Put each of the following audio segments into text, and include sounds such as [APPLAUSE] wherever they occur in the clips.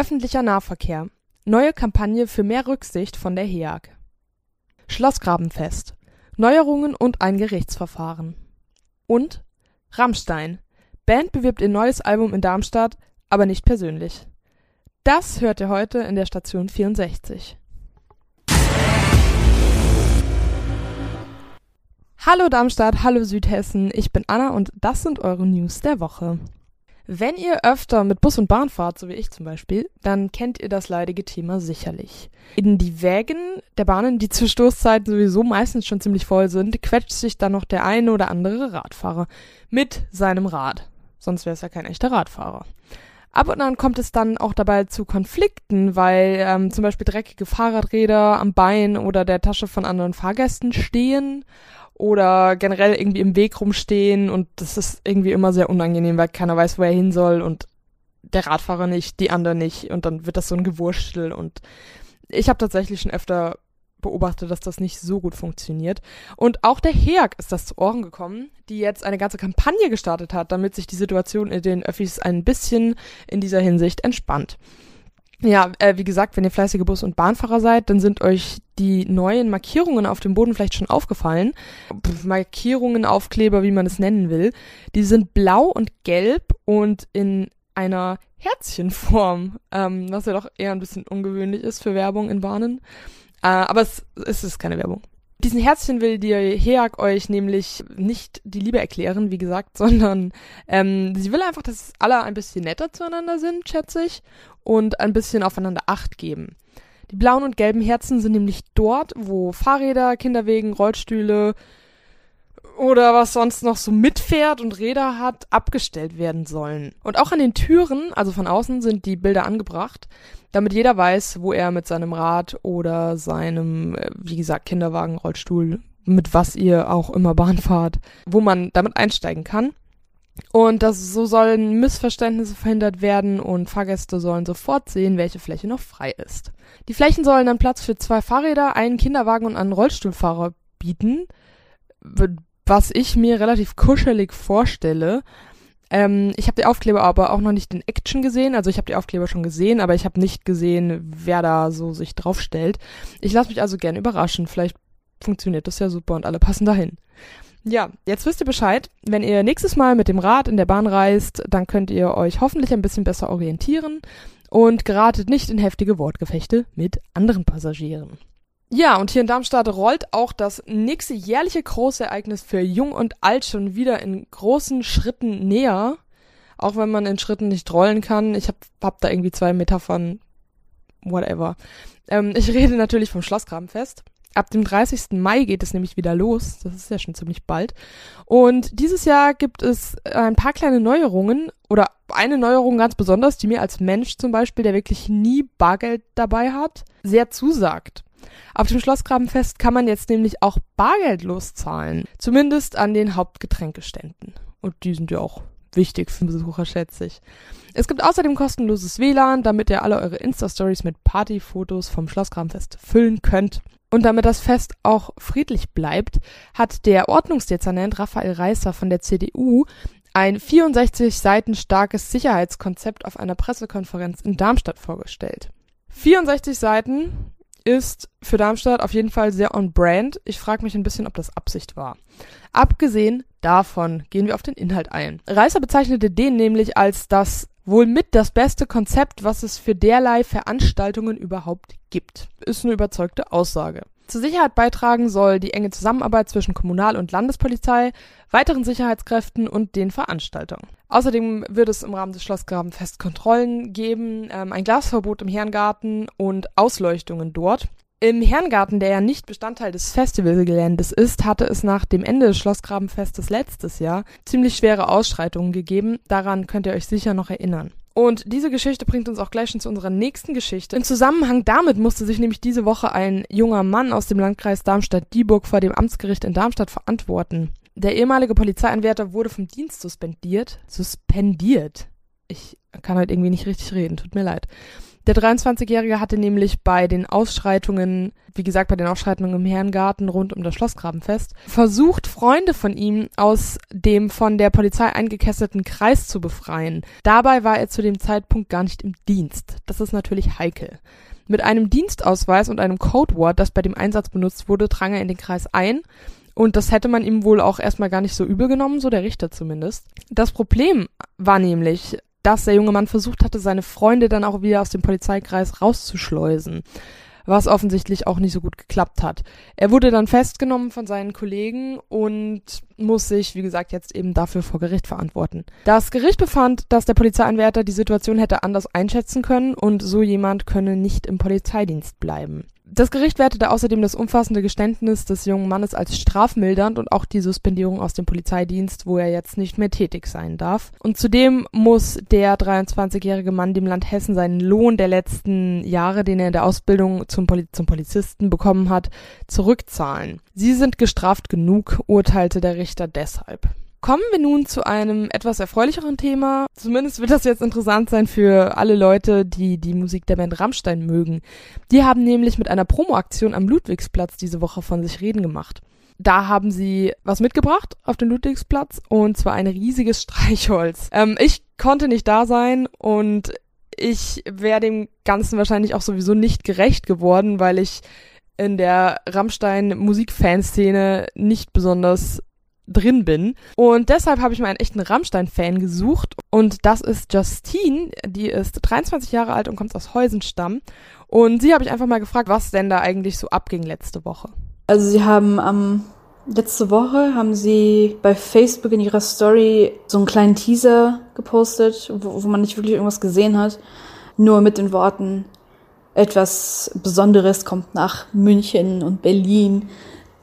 Öffentlicher Nahverkehr. Neue Kampagne für mehr Rücksicht von der HEAG. Schlossgrabenfest. Neuerungen und ein Gerichtsverfahren. Und Rammstein. Band bewirbt ihr neues Album in Darmstadt, aber nicht persönlich. Das hört ihr heute in der Station 64. Hallo Darmstadt, hallo Südhessen, ich bin Anna und das sind eure News der Woche. Wenn ihr öfter mit Bus und Bahn fahrt, so wie ich zum Beispiel, dann kennt ihr das leidige Thema sicherlich. In die Wägen der Bahnen, die zur Stoßzeit sowieso meistens schon ziemlich voll sind, quetscht sich dann noch der eine oder andere Radfahrer mit seinem Rad. Sonst wäre es ja kein echter Radfahrer. Ab und an kommt es dann auch dabei zu Konflikten, weil ähm, zum Beispiel dreckige Fahrradräder am Bein oder der Tasche von anderen Fahrgästen stehen oder generell irgendwie im Weg rumstehen und das ist irgendwie immer sehr unangenehm, weil keiner weiß, wo er hin soll und der Radfahrer nicht, die anderen nicht und dann wird das so ein Gewurstel und ich habe tatsächlich schon öfter beobachtet, dass das nicht so gut funktioniert. Und auch der HEAG ist das zu Ohren gekommen, die jetzt eine ganze Kampagne gestartet hat, damit sich die Situation in den Öffis ein bisschen in dieser Hinsicht entspannt. Ja, äh, wie gesagt, wenn ihr fleißige Bus- und Bahnfahrer seid, dann sind euch die neuen Markierungen auf dem Boden vielleicht schon aufgefallen. Markierungen, Aufkleber, wie man es nennen will. Die sind blau und gelb und in einer Herzchenform, ähm, was ja doch eher ein bisschen ungewöhnlich ist für Werbung in Bahnen. Äh, aber es, es ist keine Werbung. Diesen Herzchen will die HEAG euch nämlich nicht die Liebe erklären, wie gesagt, [LAUGHS] sondern ähm, sie will einfach, dass alle ein bisschen netter zueinander sind, schätze ich, und ein bisschen aufeinander Acht geben. Die blauen und gelben Herzen sind nämlich dort, wo Fahrräder, Kinderwegen, Rollstühle oder was sonst noch so mitfährt und Räder hat, abgestellt werden sollen. Und auch an den Türen, also von außen, sind die Bilder angebracht, damit jeder weiß, wo er mit seinem Rad oder seinem, äh, wie gesagt, Kinderwagen, Rollstuhl, mit was ihr auch immer Bahn fahrt, wo man damit einsteigen kann. Und das, so sollen Missverständnisse verhindert werden und Fahrgäste sollen sofort sehen, welche Fläche noch frei ist. Die Flächen sollen dann Platz für zwei Fahrräder, einen Kinderwagen und einen Rollstuhlfahrer bieten, was ich mir relativ kuschelig vorstelle. Ähm, ich habe die Aufkleber aber auch noch nicht in Action gesehen. Also ich habe die Aufkleber schon gesehen, aber ich habe nicht gesehen, wer da so sich draufstellt. Ich lasse mich also gerne überraschen. Vielleicht funktioniert das ja super und alle passen dahin. Ja, jetzt wisst ihr Bescheid. Wenn ihr nächstes Mal mit dem Rad in der Bahn reist, dann könnt ihr euch hoffentlich ein bisschen besser orientieren und geratet nicht in heftige Wortgefechte mit anderen Passagieren. Ja, und hier in Darmstadt rollt auch das nächste jährliche Großereignis für Jung und Alt schon wieder in großen Schritten näher. Auch wenn man in Schritten nicht rollen kann. Ich hab, hab da irgendwie zwei Metaphern. Whatever. Ähm, ich rede natürlich vom Schlossgrabenfest. Ab dem 30. Mai geht es nämlich wieder los. Das ist ja schon ziemlich bald. Und dieses Jahr gibt es ein paar kleine Neuerungen oder eine Neuerung ganz besonders, die mir als Mensch zum Beispiel, der wirklich nie Bargeld dabei hat, sehr zusagt. Auf dem Schlossgrabenfest kann man jetzt nämlich auch bargeldlos zahlen. Zumindest an den Hauptgetränkeständen. Und die sind ja auch wichtig für Besucher, schätze ich. Es gibt außerdem kostenloses WLAN, damit ihr alle eure Insta-Stories mit Partyfotos vom Schlossgrabenfest füllen könnt. Und damit das Fest auch friedlich bleibt, hat der Ordnungsdezernent Raphael Reißer von der CDU ein 64 Seiten starkes Sicherheitskonzept auf einer Pressekonferenz in Darmstadt vorgestellt. 64 Seiten ist für Darmstadt auf jeden Fall sehr on brand. Ich frage mich ein bisschen, ob das Absicht war. Abgesehen davon gehen wir auf den Inhalt ein. Reißer bezeichnete den nämlich als das wohl mit das beste Konzept, was es für derlei Veranstaltungen überhaupt gibt. Ist eine überzeugte Aussage. Zur Sicherheit beitragen soll die enge Zusammenarbeit zwischen Kommunal- und Landespolizei, weiteren Sicherheitskräften und den Veranstaltern. Außerdem wird es im Rahmen des Schlossgrabenfest Kontrollen geben, ähm, ein Glasverbot im Herrengarten und Ausleuchtungen dort. Im Herrengarten, der ja nicht Bestandteil des Festivalgeländes ist, hatte es nach dem Ende des Schlossgrabenfestes letztes Jahr ziemlich schwere Ausschreitungen gegeben. Daran könnt ihr euch sicher noch erinnern. Und diese Geschichte bringt uns auch gleich schon zu unserer nächsten Geschichte. Im Zusammenhang damit musste sich nämlich diese Woche ein junger Mann aus dem Landkreis Darmstadt-Dieburg vor dem Amtsgericht in Darmstadt verantworten. Der ehemalige Polizeianwärter wurde vom Dienst suspendiert. Suspendiert. Ich kann halt irgendwie nicht richtig reden, tut mir leid. Der 23-Jährige hatte nämlich bei den Ausschreitungen, wie gesagt, bei den Ausschreitungen im Herrengarten rund um das Schlossgrabenfest, versucht, Freunde von ihm aus dem von der Polizei eingekesselten Kreis zu befreien. Dabei war er zu dem Zeitpunkt gar nicht im Dienst. Das ist natürlich heikel. Mit einem Dienstausweis und einem Codewort, das bei dem Einsatz benutzt wurde, drang er in den Kreis ein und das hätte man ihm wohl auch erstmal gar nicht so übel genommen, so der Richter zumindest. Das Problem war nämlich, dass der junge Mann versucht hatte, seine Freunde dann auch wieder aus dem Polizeikreis rauszuschleusen was offensichtlich auch nicht so gut geklappt hat. Er wurde dann festgenommen von seinen Kollegen und muss sich, wie gesagt, jetzt eben dafür vor Gericht verantworten. Das Gericht befand, dass der Polizeianwärter die Situation hätte anders einschätzen können und so jemand könne nicht im Polizeidienst bleiben. Das Gericht wertete außerdem das umfassende Geständnis des jungen Mannes als strafmildernd und auch die Suspendierung aus dem Polizeidienst, wo er jetzt nicht mehr tätig sein darf. Und zudem muss der 23-jährige Mann dem Land Hessen seinen Lohn der letzten Jahre, den er in der Ausbildung zum, Poli zum Polizisten bekommen hat, zurückzahlen. Sie sind gestraft genug, urteilte der Richter deshalb. Kommen wir nun zu einem etwas erfreulicheren Thema. Zumindest wird das jetzt interessant sein für alle Leute, die die Musik der Band Rammstein mögen. Die haben nämlich mit einer Promoaktion am Ludwigsplatz diese Woche von sich reden gemacht. Da haben sie was mitgebracht auf den Ludwigsplatz und zwar ein riesiges [LAUGHS] Streichholz. Ähm, ich konnte nicht da sein und ich wäre dem Ganzen wahrscheinlich auch sowieso nicht gerecht geworden, weil ich in der Rammstein Musikfanszene nicht besonders drin bin. Und deshalb habe ich mir einen echten Rammstein-Fan gesucht. Und das ist Justine. Die ist 23 Jahre alt und kommt aus Heusenstamm. Und sie habe ich einfach mal gefragt, was denn da eigentlich so abging letzte Woche. Also sie haben am ähm, letzte Woche haben sie bei Facebook in ihrer Story so einen kleinen Teaser gepostet, wo, wo man nicht wirklich irgendwas gesehen hat. Nur mit den Worten, etwas Besonderes kommt nach München und Berlin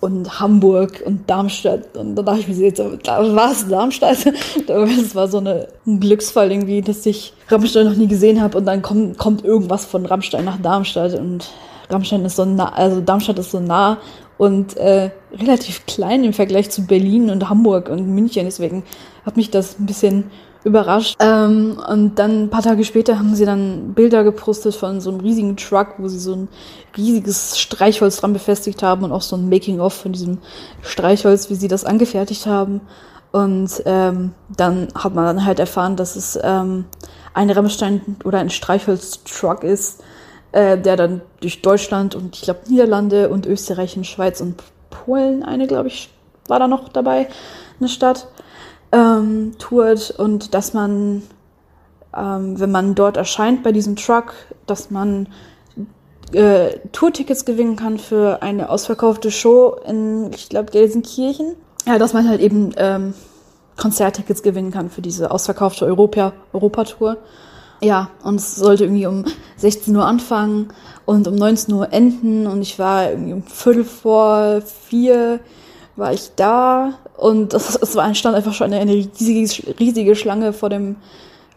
und Hamburg und Darmstadt. Und da dachte ich mir jetzt, da [LAUGHS] war es Darmstadt. Das war so eine, ein Glücksfall irgendwie, dass ich Rammstein noch nie gesehen habe und dann kommt, kommt irgendwas von Rammstein nach Darmstadt und Rammstein ist so nah, also Darmstadt ist so nah und äh, relativ klein im Vergleich zu Berlin und Hamburg und München. Deswegen hat mich das ein bisschen überrascht. Ähm, und dann ein paar Tage später haben sie dann Bilder gepostet von so einem riesigen Truck, wo sie so ein riesiges Streichholz dran befestigt haben und auch so ein Making-of von diesem Streichholz, wie sie das angefertigt haben. Und ähm, dann hat man dann halt erfahren, dass es ähm, ein Rammstein oder ein Streichholz-Truck ist, äh, der dann durch Deutschland und ich glaube Niederlande und Österreich und Schweiz und Polen, eine glaube ich, war da noch dabei, eine Stadt, ähm, tourt und dass man, ähm, wenn man dort erscheint bei diesem Truck, dass man äh, Tourtickets gewinnen kann für eine ausverkaufte Show in, ich glaube, Gelsenkirchen. Ja, dass man halt eben ähm, Konzerttickets gewinnen kann für diese ausverkaufte Europa, Europatour. Ja, und es sollte irgendwie um 16 Uhr anfangen und um 19 Uhr enden und ich war irgendwie um Viertel vor vier war ich da und es, [LAUGHS] es war, stand einfach schon eine, riesige, riesige Schlange vor dem,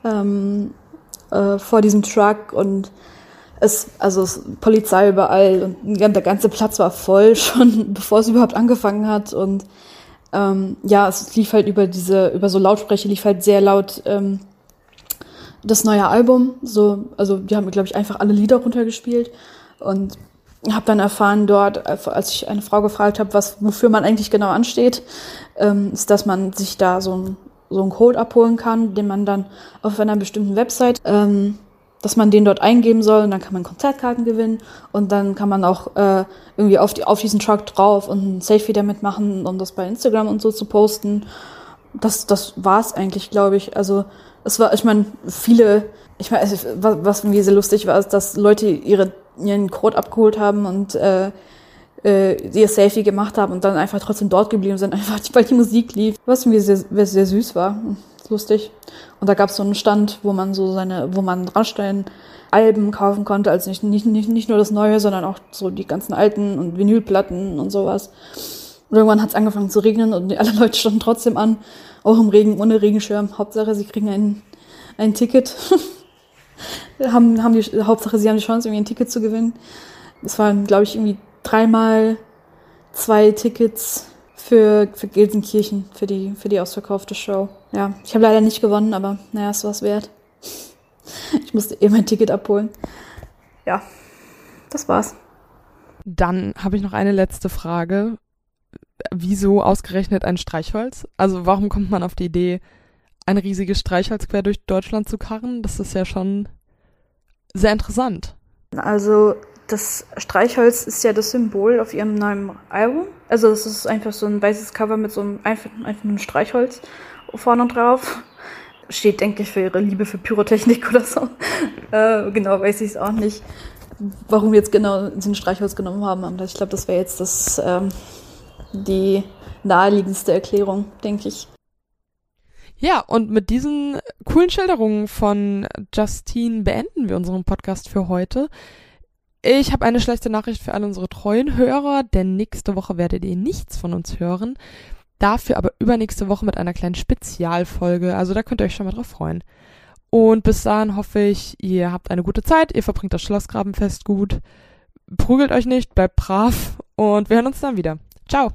ähm, äh, vor diesem Truck und es, also es, Polizei überall und der ganze Platz war voll [LAUGHS] schon, bevor es überhaupt angefangen hat und ähm, ja, es lief halt über diese, über so Lautsprecher lief halt sehr laut ähm, das neue Album. So, also die haben, glaube ich, einfach alle Lieder runtergespielt und habe dann erfahren dort, als ich eine Frau gefragt habe, was wofür man eigentlich genau ansteht, ähm, ist, dass man sich da so ein so einen Code abholen kann, den man dann auf einer bestimmten Website, ähm, dass man den dort eingeben soll und dann kann man Konzertkarten gewinnen und dann kann man auch äh, irgendwie auf, die, auf diesen Truck drauf und ein Selfie damit machen, um das bei Instagram und so zu posten. Das, das war's eigentlich, glaube ich. Also es war, ich meine, viele, ich meine, was, was irgendwie sehr lustig war, ist, dass Leute ihre ihren Code abgeholt haben und äh, äh, ihr Selfie gemacht haben und dann einfach trotzdem dort geblieben sind, [LAUGHS] einfach weil die Musik lief, was irgendwie sehr, sehr süß war, lustig. Und da gab es so einen Stand, wo man so seine, wo man Rammstein Alben kaufen konnte, also nicht, nicht, nicht, nicht nur das Neue, sondern auch so die ganzen alten und Vinylplatten und sowas. Und irgendwann hat es angefangen zu regnen und alle [LAUGHS] Leute standen trotzdem an, auch im Regen, ohne Regenschirm. Hauptsache, sie kriegen ein, ein Ticket. [LAUGHS] haben, haben die, Hauptsache, sie haben die Chance, irgendwie ein Ticket zu gewinnen. Es waren, glaube ich, irgendwie dreimal zwei Tickets für, für Gelsenkirchen, für die, für die ausverkaufte Show. Ja, ich habe leider nicht gewonnen, aber naja, es war es wert. Ich musste eh mein Ticket abholen. ja, das war's. Dann habe ich noch eine letzte Frage. Wieso ausgerechnet ein Streichholz? Also warum kommt man auf die Idee, ein riesiges Streichholz quer durch Deutschland zu karren? Das ist ja schon sehr interessant. Also das Streichholz ist ja das Symbol auf ihrem neuen Album. Also es ist einfach so ein weißes Cover mit so einem einfach, einfach Streichholz vorne drauf. Steht, denke ich, für ihre Liebe für Pyrotechnik oder so. [LAUGHS] äh, genau, weiß ich es auch nicht, warum wir jetzt genau den Streichholz genommen haben. Aber ich glaube, das wäre jetzt das, ähm, die naheliegendste Erklärung, denke ich. Ja, und mit diesen coolen Schilderungen von Justine beenden wir unseren Podcast für heute. Ich habe eine schlechte Nachricht für alle unsere treuen Hörer, denn nächste Woche werdet ihr nichts von uns hören. Dafür aber übernächste Woche mit einer kleinen Spezialfolge. Also da könnt ihr euch schon mal drauf freuen. Und bis dahin hoffe ich, ihr habt eine gute Zeit, ihr verbringt das Schlossgrabenfest gut, prügelt euch nicht, bleibt brav und wir hören uns dann wieder. Ciao!